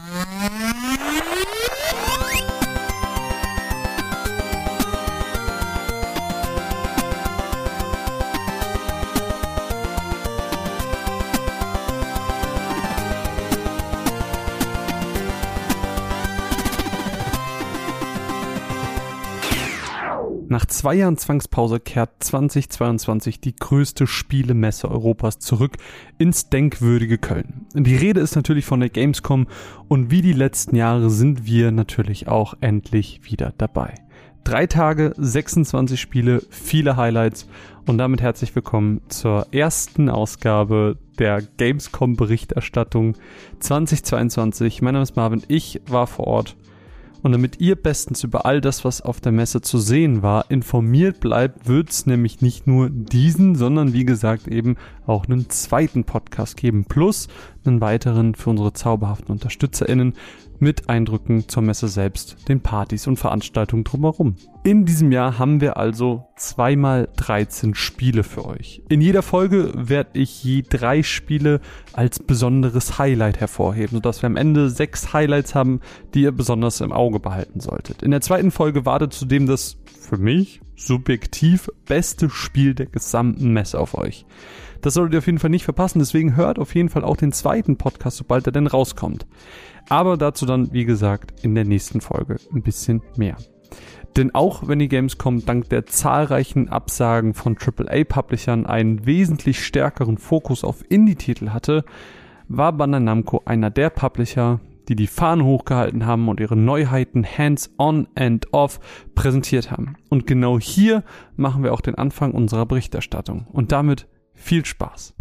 Nach zwei Jahren Zwangspause kehrt 2022 die größte Spielemesse Europas zurück ins denkwürdige Köln. Die Rede ist natürlich von der Gamescom und wie die letzten Jahre sind wir natürlich auch endlich wieder dabei. Drei Tage, 26 Spiele, viele Highlights und damit herzlich willkommen zur ersten Ausgabe der Gamescom Berichterstattung 2022. Mein Name ist Marvin, ich war vor Ort und damit ihr bestens über all das, was auf der Messe zu sehen war, informiert bleibt, wird es nämlich nicht nur diesen, sondern wie gesagt eben auch einen zweiten Podcast geben. Plus einen weiteren für unsere zauberhaften UnterstützerInnen mit Eindrücken zur Messe selbst, den Partys und Veranstaltungen drumherum. In diesem Jahr haben wir also zweimal 13 Spiele für euch. In jeder Folge werde ich je drei Spiele als besonderes Highlight hervorheben, sodass wir am Ende sechs Highlights haben, die ihr besonders im Auge behalten solltet. In der zweiten Folge wartet zudem das für mich subjektiv beste Spiel der gesamten Messe auf euch. Das solltet ihr auf jeden Fall nicht verpassen, deswegen hört auf jeden Fall auch den zweiten Podcast, sobald er denn rauskommt. Aber dazu dann, wie gesagt, in der nächsten Folge ein bisschen mehr. Denn auch wenn die Gamescom dank der zahlreichen Absagen von AAA-Publishern einen wesentlich stärkeren Fokus auf Indie-Titel hatte, war Bandai Namco einer der Publisher, die die Fahnen hochgehalten haben und ihre Neuheiten hands-on and off präsentiert haben. Und genau hier machen wir auch den Anfang unserer Berichterstattung. Und damit viel Spaß.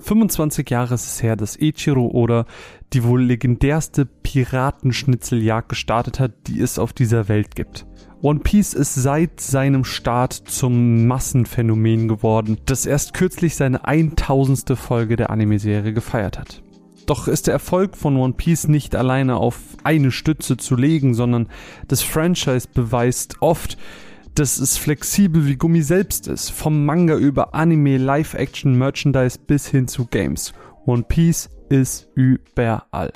25 Jahre ist es her, dass Ichiro Oda die wohl legendärste Piratenschnitzeljagd gestartet hat, die es auf dieser Welt gibt. One Piece ist seit seinem Start zum Massenphänomen geworden, das erst kürzlich seine 1000. Folge der Anime-Serie gefeiert hat. Doch ist der Erfolg von One Piece nicht alleine auf eine Stütze zu legen, sondern das Franchise beweist oft, dass es flexibel wie Gummi selbst ist. Vom Manga über Anime, Live-Action, Merchandise bis hin zu Games. One Piece ist überall.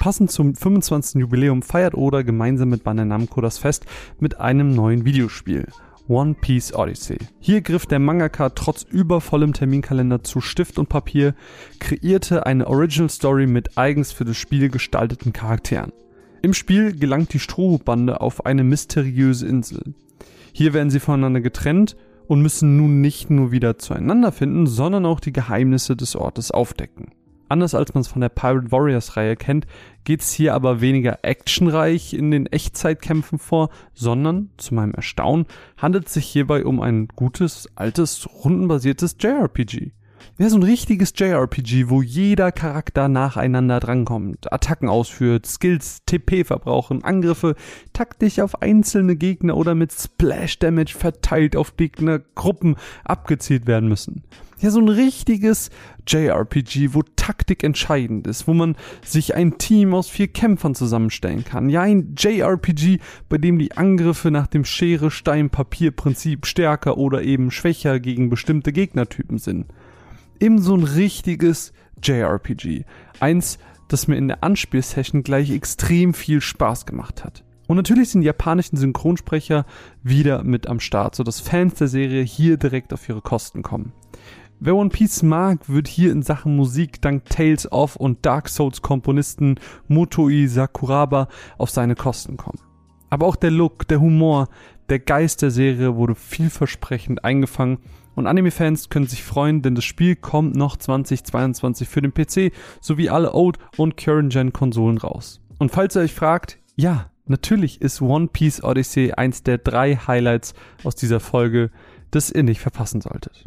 Passend zum 25. Jubiläum feiert Oda gemeinsam mit Bandai Namco das Fest mit einem neuen Videospiel. One Piece Odyssey. Hier griff der Mangaka trotz übervollem Terminkalender zu Stift und Papier, kreierte eine Original Story mit eigens für das Spiel gestalteten Charakteren. Im Spiel gelangt die Strohbande auf eine mysteriöse Insel. Hier werden sie voneinander getrennt und müssen nun nicht nur wieder zueinander finden, sondern auch die Geheimnisse des Ortes aufdecken. Anders als man es von der Pirate Warriors Reihe kennt, geht es hier aber weniger actionreich in den Echtzeitkämpfen vor, sondern, zu meinem Erstaunen, handelt es sich hierbei um ein gutes, altes, rundenbasiertes JRPG. Ja, so ein richtiges JRPG, wo jeder Charakter nacheinander drankommt, Attacken ausführt, Skills, TP verbrauchen, Angriffe taktisch auf einzelne Gegner oder mit Splash Damage verteilt auf Gegnergruppen abgezielt werden müssen. Ja, so ein richtiges JRPG, wo Taktik entscheidend ist, wo man sich ein Team aus vier Kämpfern zusammenstellen kann. Ja, ein JRPG, bei dem die Angriffe nach dem Schere-Stein-Papier-Prinzip stärker oder eben schwächer gegen bestimmte Gegnertypen sind eben so ein richtiges JRPG. Eins, das mir in der Anspielsession gleich extrem viel Spaß gemacht hat. Und natürlich sind die japanischen Synchronsprecher wieder mit am Start, sodass Fans der Serie hier direkt auf ihre Kosten kommen. Wer One Piece mag, wird hier in Sachen Musik dank Tales of und Dark Souls Komponisten Motoi Sakuraba auf seine Kosten kommen. Aber auch der Look, der Humor, der Geist der Serie wurde vielversprechend eingefangen und Anime-Fans können sich freuen, denn das Spiel kommt noch 2022 für den PC sowie alle Old- und Current-Gen-Konsolen raus. Und falls ihr euch fragt, ja, natürlich ist One Piece Odyssey eins der drei Highlights aus dieser Folge, das ihr nicht verpassen solltet.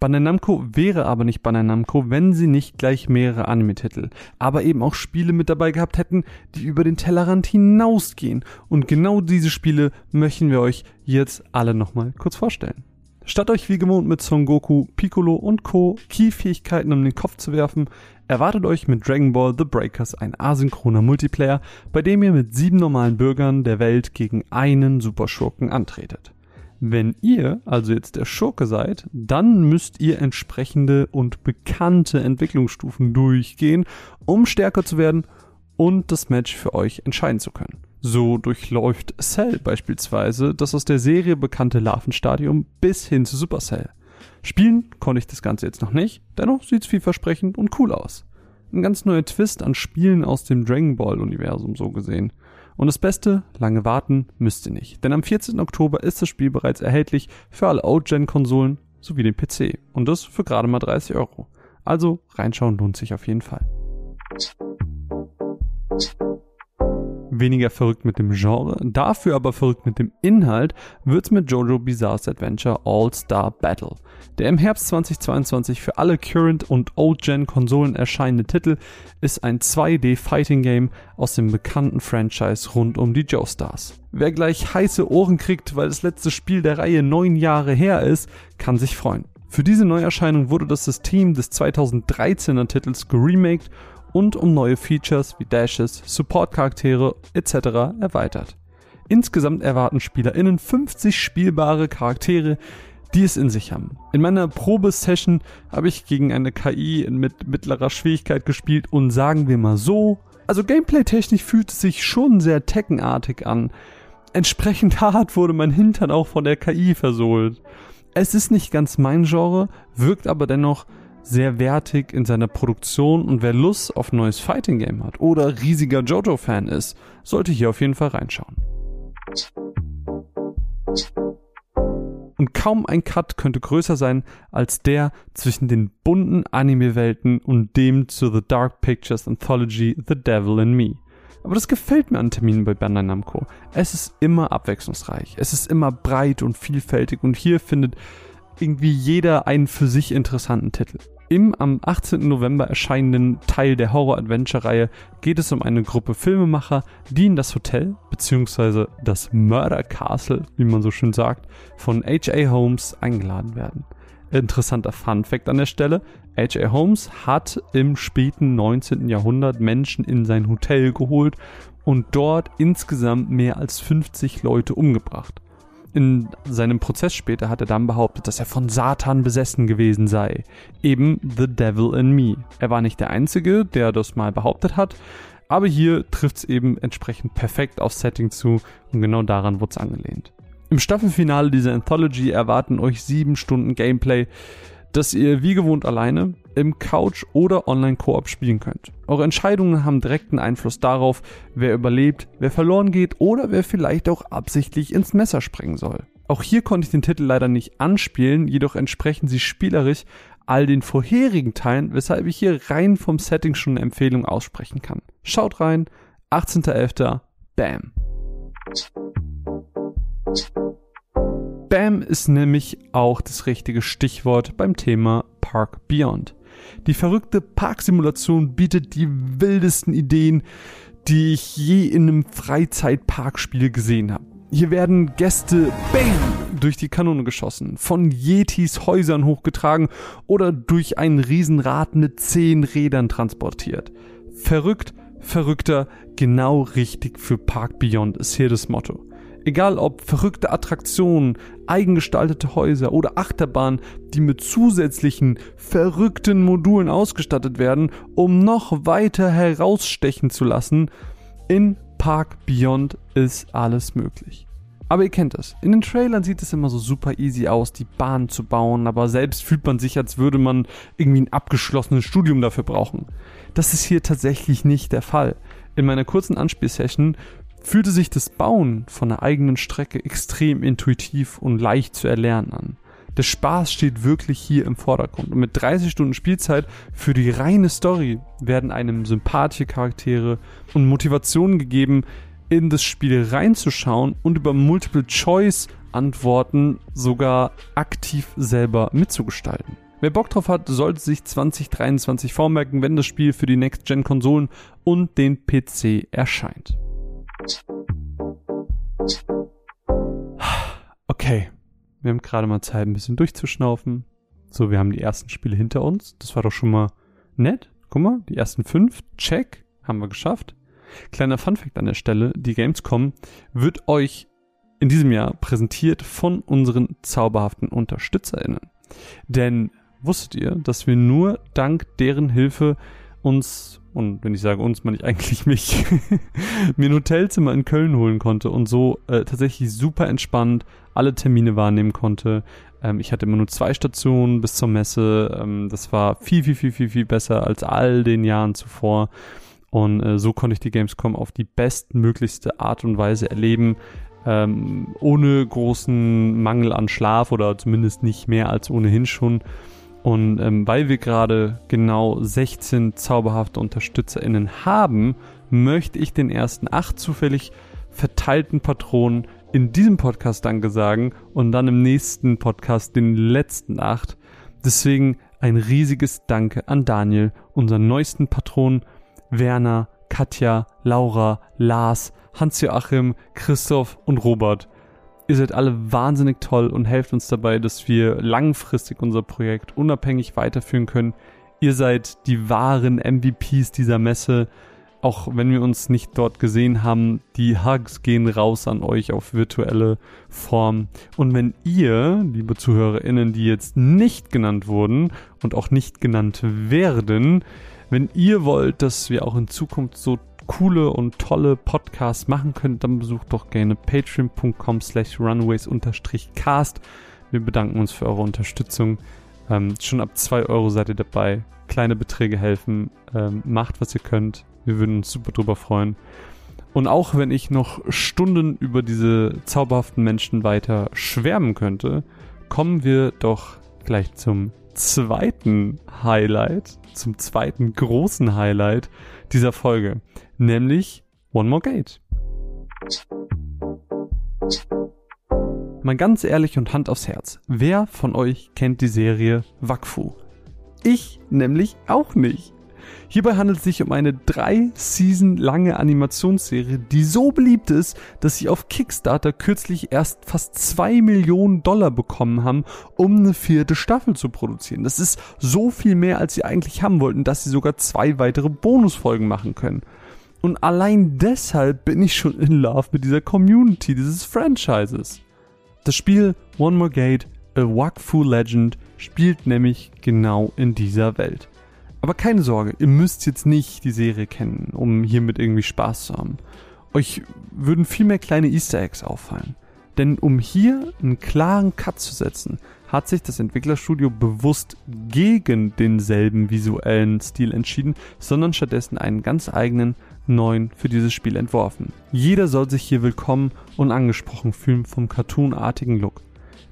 Bandai Namco wäre aber nicht Bandai Namco, wenn sie nicht gleich mehrere Anime-Titel, aber eben auch Spiele mit dabei gehabt hätten, die über den Tellerrand hinausgehen. Und genau diese Spiele möchten wir euch jetzt alle nochmal kurz vorstellen. Statt euch wie gewohnt mit Son Goku, Piccolo und Co. Key-Fähigkeiten um den Kopf zu werfen, erwartet euch mit Dragon Ball The Breakers ein asynchroner Multiplayer, bei dem ihr mit sieben normalen Bürgern der Welt gegen einen Superschurken antretet. Wenn ihr also jetzt der Schurke seid, dann müsst ihr entsprechende und bekannte Entwicklungsstufen durchgehen, um stärker zu werden und das Match für euch entscheiden zu können. So durchläuft Cell beispielsweise das aus der Serie bekannte Larvenstadium bis hin zu Supercell. Spielen konnte ich das Ganze jetzt noch nicht, dennoch sieht's vielversprechend und cool aus. Ein ganz neuer Twist an Spielen aus dem Dragon Ball Universum so gesehen. Und das Beste, lange warten müsst ihr nicht, denn am 14. Oktober ist das Spiel bereits erhältlich für alle Old-Gen-Konsolen sowie den PC und das für gerade mal 30 Euro. Also reinschauen lohnt sich auf jeden Fall weniger verrückt mit dem Genre, dafür aber verrückt mit dem Inhalt, wird's mit Jojo Bizarre's Adventure All-Star Battle. Der im Herbst 2022 für alle Current und Old-Gen Konsolen erscheinende Titel ist ein 2D Fighting Game aus dem bekannten Franchise rund um die Joestars. Wer gleich heiße Ohren kriegt, weil das letzte Spiel der Reihe neun Jahre her ist, kann sich freuen. Für diese Neuerscheinung wurde das System des 2013er Titels geremaked und um neue Features wie Dashes, Support-Charaktere etc. erweitert. Insgesamt erwarten SpielerInnen 50 spielbare Charaktere, die es in sich haben. In meiner Probesession habe ich gegen eine KI mit mittlerer Schwierigkeit gespielt und sagen wir mal so, also gameplay-technisch fühlt es sich schon sehr Teckenartig an. Entsprechend hart wurde mein Hintern auch von der KI versohlt. Es ist nicht ganz mein Genre, wirkt aber dennoch sehr wertig in seiner Produktion und wer Lust auf neues Fighting Game hat oder riesiger Jojo-Fan ist, sollte hier auf jeden Fall reinschauen. Und kaum ein Cut könnte größer sein als der zwischen den bunten Anime-Welten und dem zu The Dark Pictures Anthology The Devil in Me. Aber das gefällt mir an Terminen bei Bandai Namco. Es ist immer abwechslungsreich, es ist immer breit und vielfältig und hier findet irgendwie jeder einen für sich interessanten Titel. Im am 18. November erscheinenden Teil der Horror-Adventure-Reihe geht es um eine Gruppe Filmemacher, die in das Hotel bzw. das Murder Castle, wie man so schön sagt, von H.A. Holmes eingeladen werden. Interessanter Fun Fact an der Stelle: H.A. Holmes hat im späten 19. Jahrhundert Menschen in sein Hotel geholt und dort insgesamt mehr als 50 Leute umgebracht. In seinem Prozess später hat er dann behauptet, dass er von Satan besessen gewesen sei. Eben The Devil in Me. Er war nicht der Einzige, der das mal behauptet hat, aber hier trifft es eben entsprechend perfekt aufs Setting zu und genau daran wurde es angelehnt. Im Staffelfinale dieser Anthology erwarten euch sieben Stunden Gameplay, das ihr wie gewohnt alleine im Couch oder Online-Koop spielen könnt. Eure Entscheidungen haben direkten Einfluss darauf, wer überlebt, wer verloren geht oder wer vielleicht auch absichtlich ins Messer springen soll. Auch hier konnte ich den Titel leider nicht anspielen, jedoch entsprechen sie spielerisch all den vorherigen Teilen, weshalb ich hier rein vom Setting schon eine Empfehlung aussprechen kann. Schaut rein, 18.11. Bam. Bam ist nämlich auch das richtige Stichwort beim Thema Park Beyond. Die verrückte Parksimulation bietet die wildesten Ideen, die ich je in einem Freizeitparkspiel gesehen habe. Hier werden Gäste bang, durch die Kanone geschossen, von Yetis Häusern hochgetragen oder durch ein Riesenrad mit zehn Rädern transportiert. Verrückt, verrückter, genau richtig für Park Beyond ist hier das Motto. Egal ob verrückte Attraktionen, eigengestaltete Häuser oder Achterbahnen, die mit zusätzlichen verrückten Modulen ausgestattet werden, um noch weiter herausstechen zu lassen, in Park Beyond ist alles möglich. Aber ihr kennt das. In den Trailern sieht es immer so super easy aus, die Bahn zu bauen, aber selbst fühlt man sich, als würde man irgendwie ein abgeschlossenes Studium dafür brauchen. Das ist hier tatsächlich nicht der Fall. In meiner kurzen Anspielsession fühlte sich das Bauen von der eigenen Strecke extrem intuitiv und leicht zu erlernen an. Der Spaß steht wirklich hier im Vordergrund und mit 30 Stunden Spielzeit für die reine Story werden einem sympathische Charaktere und Motivationen gegeben, in das Spiel reinzuschauen und über Multiple-Choice-Antworten sogar aktiv selber mitzugestalten. Wer Bock drauf hat, sollte sich 2023 vormerken, wenn das Spiel für die Next-Gen-Konsolen und den PC erscheint. Okay, wir haben gerade mal Zeit, ein bisschen durchzuschnaufen. So, wir haben die ersten Spiele hinter uns. Das war doch schon mal nett. Guck mal, die ersten fünf, check, haben wir geschafft. Kleiner Funfact an der Stelle, die Gamescom wird euch in diesem Jahr präsentiert von unseren zauberhaften UnterstützerInnen. Denn wusstet ihr, dass wir nur dank deren Hilfe uns, und wenn ich sage uns, meine ich eigentlich mich, mir ein Hotelzimmer in Köln holen konnte und so äh, tatsächlich super entspannt alle Termine wahrnehmen konnte. Ähm, ich hatte immer nur zwei Stationen bis zur Messe. Ähm, das war viel, viel, viel, viel, viel besser als all den Jahren zuvor. Und äh, so konnte ich die Gamescom auf die bestmöglichste Art und Weise erleben ähm, ohne großen Mangel an Schlaf oder zumindest nicht mehr als ohnehin schon. Und ähm, weil wir gerade genau 16 zauberhafte UnterstützerInnen haben, möchte ich den ersten acht zufällig verteilten Patronen in diesem Podcast Danke sagen und dann im nächsten Podcast den letzten acht. Deswegen ein riesiges Danke an Daniel, unseren neuesten Patron, Werner, Katja, Laura, Lars, Hans-Joachim, Christoph und Robert. Ihr seid alle wahnsinnig toll und helft uns dabei, dass wir langfristig unser Projekt unabhängig weiterführen können. Ihr seid die wahren MVPs dieser Messe. Auch wenn wir uns nicht dort gesehen haben, die Hugs gehen raus an euch auf virtuelle Form. Und wenn ihr, liebe ZuhörerInnen, die jetzt nicht genannt wurden und auch nicht genannt werden, wenn ihr wollt, dass wir auch in Zukunft so coole und tolle Podcasts machen könnt, dann besucht doch gerne patreon.com slash runways-cast. Wir bedanken uns für eure Unterstützung. Ähm, schon ab 2 Euro seid ihr dabei. Kleine Beträge helfen. Ähm, macht, was ihr könnt. Wir würden uns super drüber freuen. Und auch wenn ich noch Stunden über diese zauberhaften Menschen weiter schwärmen könnte, kommen wir doch gleich zum zweiten Highlight, zum zweiten großen Highlight dieser Folge nämlich One More Gate. Mal ganz ehrlich und Hand aufs Herz, wer von euch kennt die Serie Wakfu? Ich nämlich auch nicht. Hierbei handelt es sich um eine drei Season lange Animationsserie, die so beliebt ist, dass sie auf Kickstarter kürzlich erst fast zwei Millionen Dollar bekommen haben, um eine vierte Staffel zu produzieren. Das ist so viel mehr, als sie eigentlich haben wollten, dass sie sogar zwei weitere Bonusfolgen machen können. Und allein deshalb bin ich schon in Love mit dieser Community dieses Franchises. Das Spiel One More Gate, A Wakfu Legend, spielt nämlich genau in dieser Welt. Aber keine Sorge, ihr müsst jetzt nicht die Serie kennen, um hiermit irgendwie Spaß zu haben. Euch würden viel mehr kleine Easter Eggs auffallen. Denn um hier einen klaren Cut zu setzen, hat sich das Entwicklerstudio bewusst gegen denselben visuellen Stil entschieden, sondern stattdessen einen ganz eigenen neuen für dieses Spiel entworfen. Jeder soll sich hier willkommen und angesprochen fühlen vom cartoonartigen Look.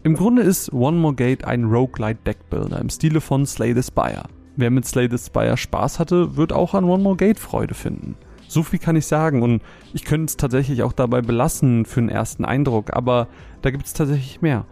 Im Grunde ist One More Gate ein Roguelite Deckbuilder im Stile von Slay the Spire. Wer mit Slay the Spire Spaß hatte, wird auch an One More Gate Freude finden. So viel kann ich sagen und ich könnte es tatsächlich auch dabei belassen für einen ersten Eindruck, aber da gibt es tatsächlich mehr.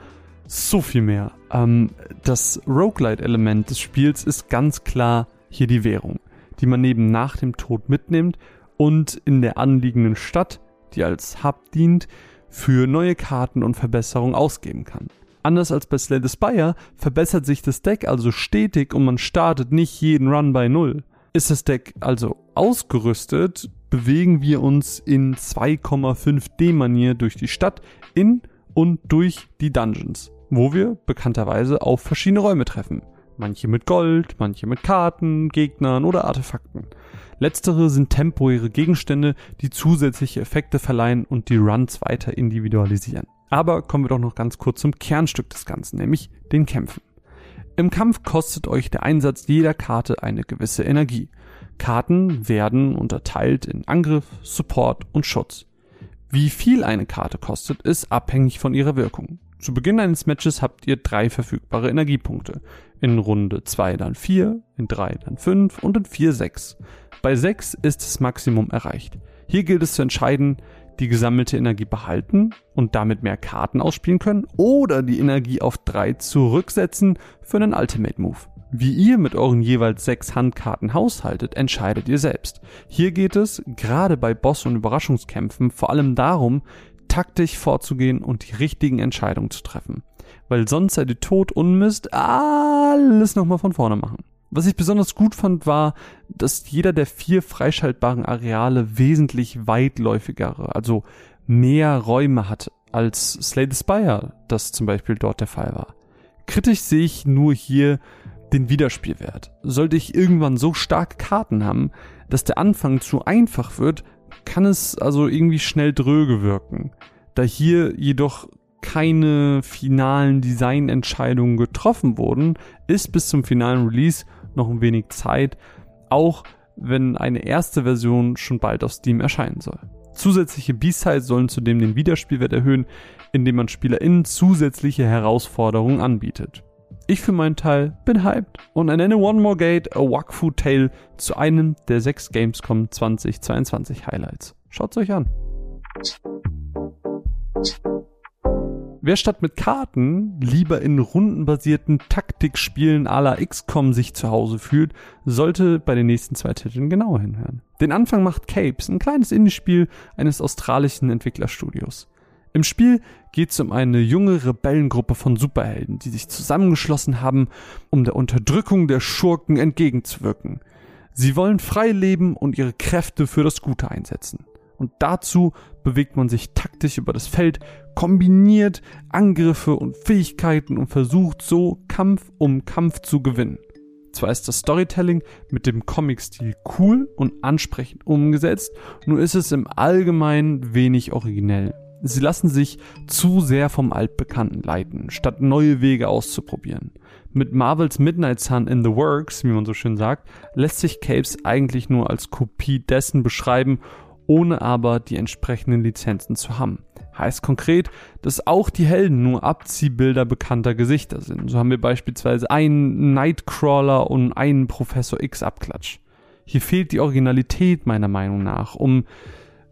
So viel mehr. Ähm, das Roguelite-Element des Spiels ist ganz klar hier die Währung, die man neben nach dem Tod mitnimmt und in der anliegenden Stadt, die als Hub dient, für neue Karten und Verbesserungen ausgeben kann. Anders als bei Slay the Spire verbessert sich das Deck also stetig und man startet nicht jeden Run bei Null. Ist das Deck also ausgerüstet, bewegen wir uns in 2,5D-Manier durch die Stadt in und durch die Dungeons, wo wir bekannterweise auf verschiedene Räume treffen. Manche mit Gold, manche mit Karten, Gegnern oder Artefakten. Letztere sind temporäre Gegenstände, die zusätzliche Effekte verleihen und die Runs weiter individualisieren. Aber kommen wir doch noch ganz kurz zum Kernstück des Ganzen, nämlich den Kämpfen. Im Kampf kostet euch der Einsatz jeder Karte eine gewisse Energie. Karten werden unterteilt in Angriff, Support und Schutz. Wie viel eine Karte kostet, ist abhängig von ihrer Wirkung. Zu Beginn eines Matches habt ihr drei verfügbare Energiepunkte. In Runde 2 dann 4, in 3 dann 5 und in 4 6. Bei 6 ist das Maximum erreicht. Hier gilt es zu entscheiden, die gesammelte Energie behalten und damit mehr Karten ausspielen können oder die Energie auf 3 zurücksetzen für einen Ultimate Move. Wie ihr mit euren jeweils 6 Handkarten haushaltet, entscheidet ihr selbst. Hier geht es, gerade bei Boss- und Überraschungskämpfen, vor allem darum, taktisch vorzugehen und die richtigen Entscheidungen zu treffen. Weil sonst seid ihr tot und müsst alles nochmal von vorne machen. Was ich besonders gut fand, war, dass jeder der vier freischaltbaren Areale wesentlich weitläufigere, also mehr Räume hat als Slay the Spire das zum Beispiel dort der Fall war. Kritisch sehe ich nur hier den Wiederspielwert. Sollte ich irgendwann so starke Karten haben, dass der Anfang zu einfach wird, kann es also irgendwie schnell dröge wirken. Da hier jedoch keine finalen Designentscheidungen getroffen wurden, ist bis zum finalen Release noch ein wenig Zeit, auch wenn eine erste Version schon bald auf Steam erscheinen soll. Zusätzliche B-Sides sollen zudem den Wiederspielwert erhöhen, indem man SpielerInnen zusätzliche Herausforderungen anbietet. Ich für meinen Teil bin hyped und ernenne One More Gate A Wakfu Tale zu einem der sechs Gamescom 2022 Highlights. Schaut's euch an. Wer statt mit Karten lieber in rundenbasierten Taktikspielen à la XCOM sich zu Hause fühlt, sollte bei den nächsten zwei Titeln genauer hinhören. Den Anfang macht Capes, ein kleines Indie-Spiel eines australischen Entwicklerstudios. Im Spiel geht es um eine junge Rebellengruppe von Superhelden, die sich zusammengeschlossen haben, um der Unterdrückung der Schurken entgegenzuwirken. Sie wollen frei leben und ihre Kräfte für das Gute einsetzen. Und dazu bewegt man sich taktisch über das Feld, kombiniert Angriffe und Fähigkeiten und versucht so Kampf um Kampf zu gewinnen. Zwar ist das Storytelling mit dem Comic-Stil cool und ansprechend umgesetzt, nur ist es im Allgemeinen wenig originell. Sie lassen sich zu sehr vom Altbekannten leiten, statt neue Wege auszuprobieren. Mit Marvels Midnight Sun in the Works, wie man so schön sagt, lässt sich Capes eigentlich nur als Kopie dessen beschreiben ohne aber die entsprechenden Lizenzen zu haben. Heißt konkret, dass auch die Helden nur Abziehbilder bekannter Gesichter sind. So haben wir beispielsweise einen Nightcrawler und einen Professor X Abklatsch. Hier fehlt die Originalität meiner Meinung nach, um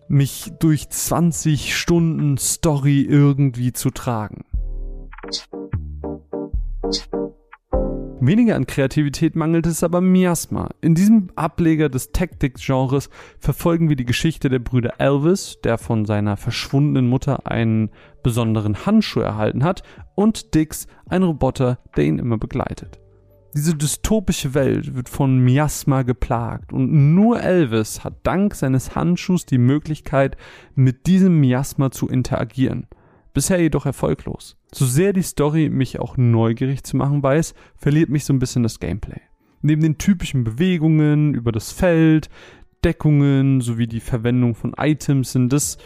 mich durch 20 Stunden Story irgendwie zu tragen. Weniger an Kreativität mangelt es aber Miasma. In diesem Ableger des Tactics-Genres verfolgen wir die Geschichte der Brüder Elvis, der von seiner verschwundenen Mutter einen besonderen Handschuh erhalten hat, und Dix, ein Roboter, der ihn immer begleitet. Diese dystopische Welt wird von Miasma geplagt und nur Elvis hat dank seines Handschuhs die Möglichkeit, mit diesem Miasma zu interagieren – bisher jedoch erfolglos. So sehr die Story mich auch neugierig zu machen weiß, verliert mich so ein bisschen das Gameplay. Neben den typischen Bewegungen über das Feld, Deckungen sowie die Verwendung von Items sind das,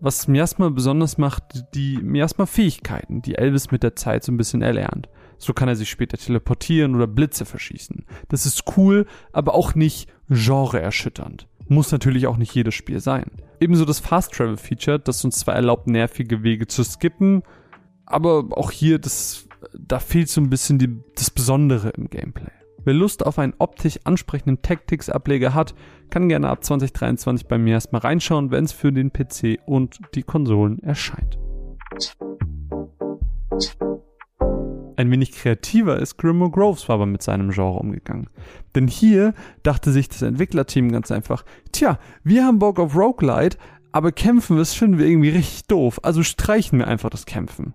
was Miasma besonders macht, die Miasma-Fähigkeiten, die Elvis mit der Zeit so ein bisschen erlernt. So kann er sich später teleportieren oder Blitze verschießen. Das ist cool, aber auch nicht genreerschütternd. Muss natürlich auch nicht jedes Spiel sein. Ebenso das Fast Travel Feature, das uns zwar erlaubt, nervige Wege zu skippen, aber auch hier, das, da fehlt so ein bisschen die, das Besondere im Gameplay. Wer Lust auf einen optisch ansprechenden Tactics-Ableger hat, kann gerne ab 2023 bei mir erstmal reinschauen, wenn es für den PC und die Konsolen erscheint. Ein wenig kreativer ist Grimo Groves aber mit seinem Genre umgegangen. Denn hier dachte sich das Entwicklerteam ganz einfach, tja, wir haben Bock auf Roguelite, aber kämpfen, das finden wir irgendwie richtig doof, also streichen wir einfach das Kämpfen.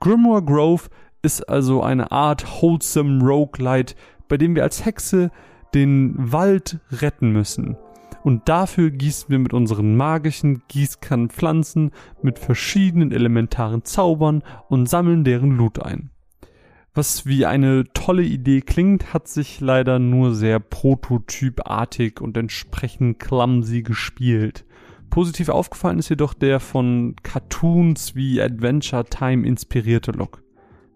Grimoire Grove ist also eine Art wholesome Roguelite, bei dem wir als Hexe den Wald retten müssen. Und dafür gießen wir mit unseren magischen Gießkannenpflanzen mit verschiedenen elementaren Zaubern und sammeln deren Loot ein. Was wie eine tolle Idee klingt, hat sich leider nur sehr prototypartig und entsprechend clumsy gespielt. Positiv aufgefallen ist jedoch der von Cartoons wie Adventure Time inspirierte Look.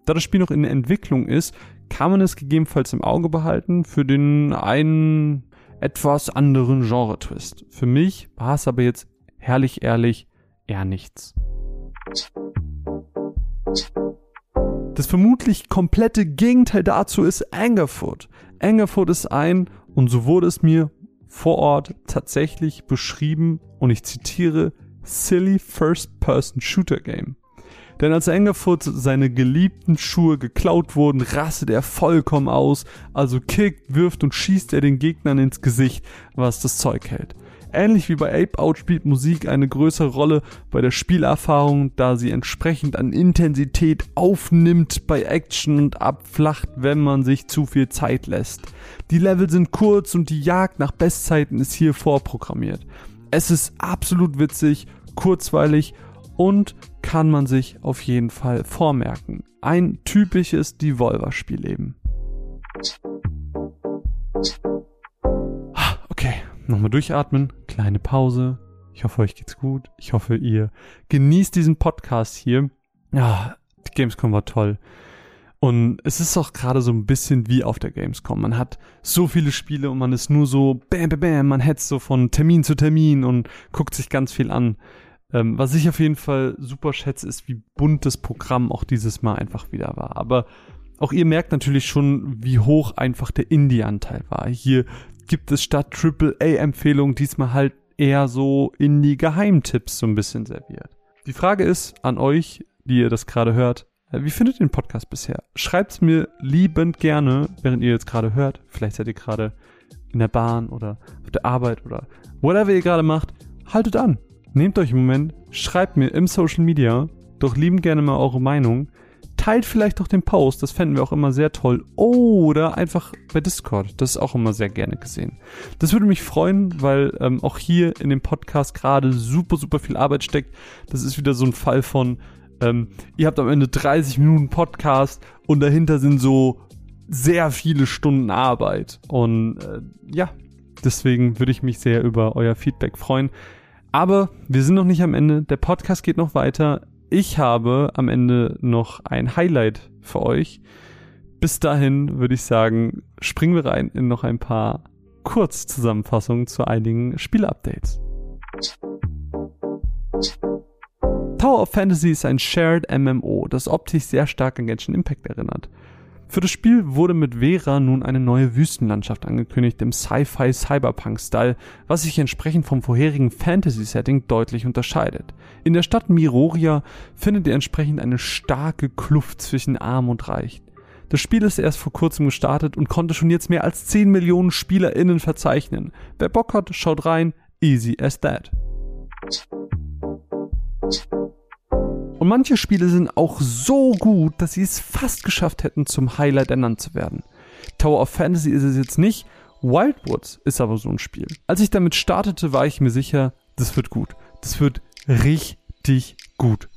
Da das Spiel noch in Entwicklung ist, kann man es gegebenenfalls im Auge behalten für den einen etwas anderen Genre-Twist. Für mich war es aber jetzt herrlich ehrlich eher nichts. Das vermutlich komplette Gegenteil dazu ist Angerfoot. Angerfoot ist ein, und so wurde es mir vor Ort tatsächlich beschrieben, und ich zitiere, silly First-Person-Shooter Game. Denn als Angerfoot seine geliebten Schuhe geklaut wurden, rastet er vollkommen aus, also kickt, wirft und schießt er den Gegnern ins Gesicht, was das Zeug hält. Ähnlich wie bei Ape Out spielt Musik eine größere Rolle bei der Spielerfahrung, da sie entsprechend an Intensität aufnimmt bei Action und abflacht, wenn man sich zu viel Zeit lässt. Die Level sind kurz und die Jagd nach Bestzeiten ist hier vorprogrammiert. Es ist absolut witzig, kurzweilig und kann man sich auf jeden Fall vormerken. Ein typisches Devolver-Spiel eben. Okay, nochmal durchatmen, kleine Pause. Ich hoffe, euch geht's gut. Ich hoffe, ihr genießt diesen Podcast hier. Ja, die Gamescom war toll. Und es ist auch gerade so ein bisschen wie auf der Gamescom. Man hat so viele Spiele und man ist nur so bam, bam, bam. Man hetzt so von Termin zu Termin und guckt sich ganz viel an. Ähm, was ich auf jeden Fall super schätze, ist, wie bunt das Programm auch dieses Mal einfach wieder war. Aber auch ihr merkt natürlich schon, wie hoch einfach der Indie-Anteil war. Hier gibt es statt AAA-Empfehlungen diesmal halt eher so Indie-Geheimtipps so ein bisschen serviert. Die Frage ist an euch, die ihr das gerade hört, wie findet ihr den Podcast bisher? Schreibt's mir liebend gerne, während ihr jetzt gerade hört. Vielleicht seid ihr gerade in der Bahn oder auf der Arbeit oder whatever ihr gerade macht. Haltet an. Nehmt euch einen Moment, schreibt mir im Social Media doch liebend gerne mal eure Meinung. Teilt vielleicht auch den Post, das fänden wir auch immer sehr toll. Oder einfach bei Discord, das ist auch immer sehr gerne gesehen. Das würde mich freuen, weil ähm, auch hier in dem Podcast gerade super, super viel Arbeit steckt. Das ist wieder so ein Fall von, ähm, ihr habt am Ende 30 Minuten Podcast und dahinter sind so sehr viele Stunden Arbeit. Und äh, ja, deswegen würde ich mich sehr über euer Feedback freuen. Aber wir sind noch nicht am Ende. Der Podcast geht noch weiter. Ich habe am Ende noch ein Highlight für euch. Bis dahin würde ich sagen, springen wir rein in noch ein paar Kurzzusammenfassungen zu einigen Spielupdates. Tower of Fantasy ist ein Shared MMO, das optisch sehr stark an Genshin Impact erinnert. Für das Spiel wurde mit Vera nun eine neue Wüstenlandschaft angekündigt im Sci-Fi Cyberpunk-Style, was sich entsprechend vom vorherigen Fantasy-Setting deutlich unterscheidet. In der Stadt Miroria findet ihr entsprechend eine starke Kluft zwischen Arm und Reich. Das Spiel ist erst vor kurzem gestartet und konnte schon jetzt mehr als 10 Millionen SpielerInnen verzeichnen. Wer Bock hat, schaut rein. Easy as that. Und manche Spiele sind auch so gut, dass sie es fast geschafft hätten, zum Highlight ernannt zu werden. Tower of Fantasy ist es jetzt nicht, Wildwoods ist aber so ein Spiel. Als ich damit startete, war ich mir sicher, das wird gut. Das wird richtig gut.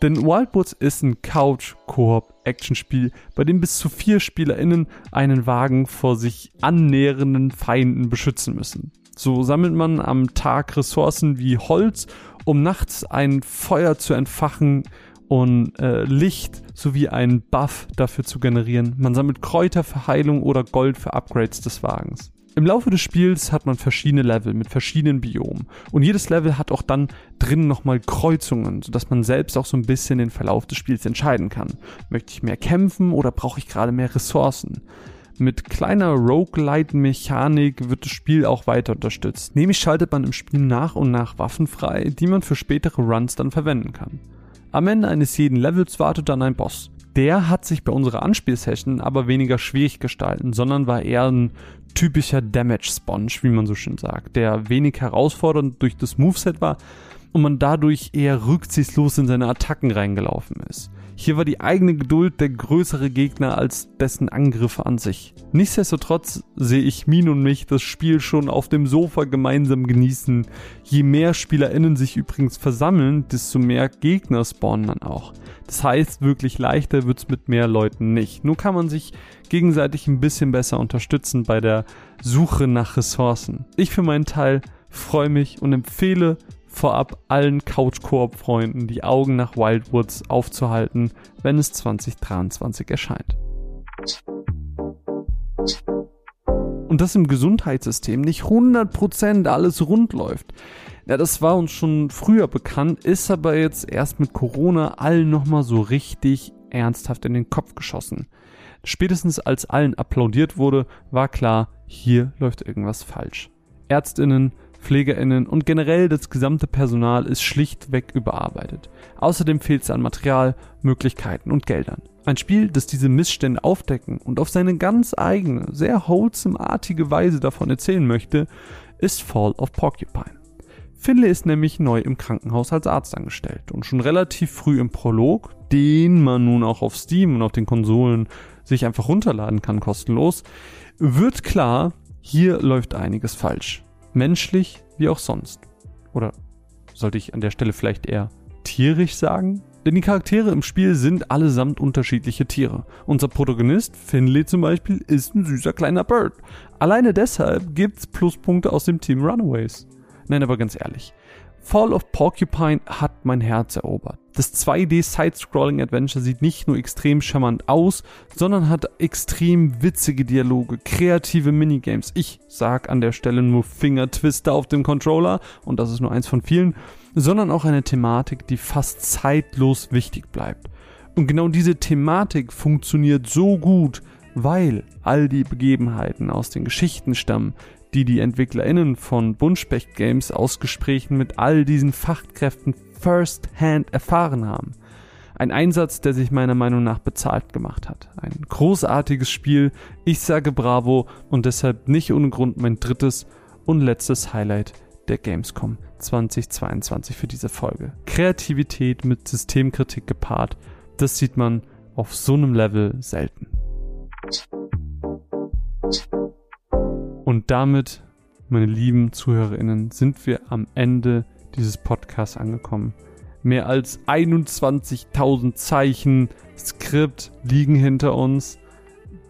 Denn Wildwoods ist ein Couch-Koop-Action-Spiel, bei dem bis zu vier SpielerInnen einen Wagen vor sich annähernden Feinden beschützen müssen. So sammelt man am Tag Ressourcen wie Holz, um nachts ein Feuer zu entfachen und äh, Licht sowie einen Buff dafür zu generieren. Man sammelt Kräuter für Heilung oder Gold für Upgrades des Wagens. Im Laufe des Spiels hat man verschiedene Level mit verschiedenen Biomen. Und jedes Level hat auch dann drin nochmal Kreuzungen, sodass man selbst auch so ein bisschen den Verlauf des Spiels entscheiden kann. Möchte ich mehr kämpfen oder brauche ich gerade mehr Ressourcen? Mit kleiner Roguelite-Mechanik wird das Spiel auch weiter unterstützt. Nämlich schaltet man im Spiel nach und nach Waffen frei, die man für spätere Runs dann verwenden kann. Am Ende eines jeden Levels wartet dann ein Boss. Der hat sich bei unserer Anspielsession aber weniger schwierig gestalten, sondern war eher ein typischer Damage Sponge, wie man so schön sagt, der wenig herausfordernd durch das Moveset war und man dadurch eher rücksichtslos in seine Attacken reingelaufen ist. Hier war die eigene Geduld der größere Gegner als dessen Angriffe an sich. Nichtsdestotrotz sehe ich Min und mich das Spiel schon auf dem Sofa gemeinsam genießen. Je mehr SpielerInnen sich übrigens versammeln, desto mehr Gegner spawnen dann auch. Das heißt, wirklich leichter wird's mit mehr Leuten nicht. Nur kann man sich gegenseitig ein bisschen besser unterstützen bei der Suche nach Ressourcen. Ich für meinen Teil freue mich und empfehle vorab allen Couch-Koop-Freunden die Augen nach Wildwoods aufzuhalten, wenn es 2023 erscheint. Und dass im Gesundheitssystem nicht 100% alles rund läuft. Ja, das war uns schon früher bekannt, ist aber jetzt erst mit Corona allen nochmal so richtig ernsthaft in den Kopf geschossen. Spätestens als allen applaudiert wurde, war klar, hier läuft irgendwas falsch. Ärztinnen, PflegerInnen und generell das gesamte Personal ist schlichtweg überarbeitet. Außerdem fehlt es an Material, Möglichkeiten und Geldern. Ein Spiel, das diese Missstände aufdecken und auf seine ganz eigene, sehr wholesome-artige Weise davon erzählen möchte, ist Fall of Porcupine. Finlay ist nämlich neu im Krankenhaus als Arzt angestellt und schon relativ früh im Prolog, den man nun auch auf Steam und auf den Konsolen sich einfach runterladen kann kostenlos, wird klar, hier läuft einiges falsch menschlich wie auch sonst. Oder sollte ich an der Stelle vielleicht eher tierisch sagen? Denn die Charaktere im Spiel sind allesamt unterschiedliche Tiere. Unser Protagonist, Finley zum Beispiel, ist ein süßer kleiner Bird. Alleine deshalb gibt's Pluspunkte aus dem Team Runaways. Nein, aber ganz ehrlich. Fall of Porcupine hat mein Herz erobert. Das 2D Side-Scrolling Adventure sieht nicht nur extrem charmant aus, sondern hat extrem witzige Dialoge, kreative Minigames. Ich sag an der Stelle nur Finger-Twister auf dem Controller und das ist nur eins von vielen, sondern auch eine Thematik, die fast zeitlos wichtig bleibt. Und genau diese Thematik funktioniert so gut, weil all die Begebenheiten aus den Geschichten stammen, die die EntwicklerInnen von Buntspecht Games aus Gesprächen mit all diesen Fachkräften first-hand erfahren haben. Ein Einsatz, der sich meiner Meinung nach bezahlt gemacht hat. Ein großartiges Spiel. Ich sage Bravo und deshalb nicht ohne Grund mein drittes und letztes Highlight der Gamescom 2022 für diese Folge. Kreativität mit Systemkritik gepaart, das sieht man auf so einem Level selten. Und damit, meine lieben ZuhörerInnen, sind wir am Ende dieses Podcasts angekommen. Mehr als 21.000 Zeichen Skript liegen hinter uns.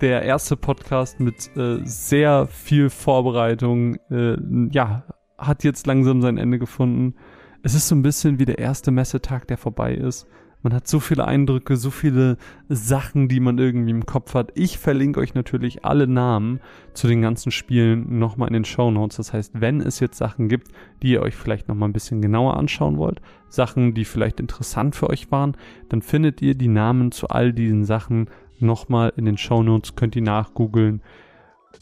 Der erste Podcast mit äh, sehr viel Vorbereitung, äh, ja, hat jetzt langsam sein Ende gefunden. Es ist so ein bisschen wie der erste Messetag, der vorbei ist. Man hat so viele Eindrücke, so viele Sachen, die man irgendwie im Kopf hat. Ich verlinke euch natürlich alle Namen zu den ganzen Spielen nochmal in den Show Notes. Das heißt, wenn es jetzt Sachen gibt, die ihr euch vielleicht nochmal ein bisschen genauer anschauen wollt, Sachen, die vielleicht interessant für euch waren, dann findet ihr die Namen zu all diesen Sachen nochmal in den Show Notes, könnt ihr nachgoogeln.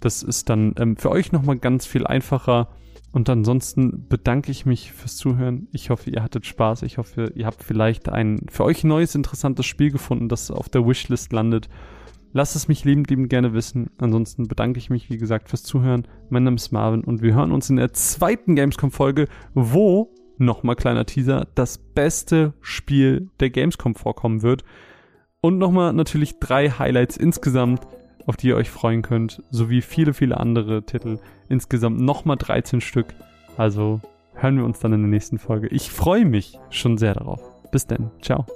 Das ist dann ähm, für euch nochmal ganz viel einfacher und ansonsten bedanke ich mich fürs Zuhören. Ich hoffe, ihr hattet Spaß. Ich hoffe, ihr habt vielleicht ein für euch neues, interessantes Spiel gefunden, das auf der Wishlist landet. Lasst es mich liebend, liebend gerne wissen. Ansonsten bedanke ich mich, wie gesagt, fürs Zuhören. Mein Name ist Marvin und wir hören uns in der zweiten Gamescom-Folge, wo, nochmal kleiner Teaser, das beste Spiel der Gamescom vorkommen wird. Und nochmal natürlich drei Highlights insgesamt auf die ihr euch freuen könnt, sowie viele, viele andere Titel. Insgesamt nochmal 13 Stück. Also hören wir uns dann in der nächsten Folge. Ich freue mich schon sehr darauf. Bis dann. Ciao.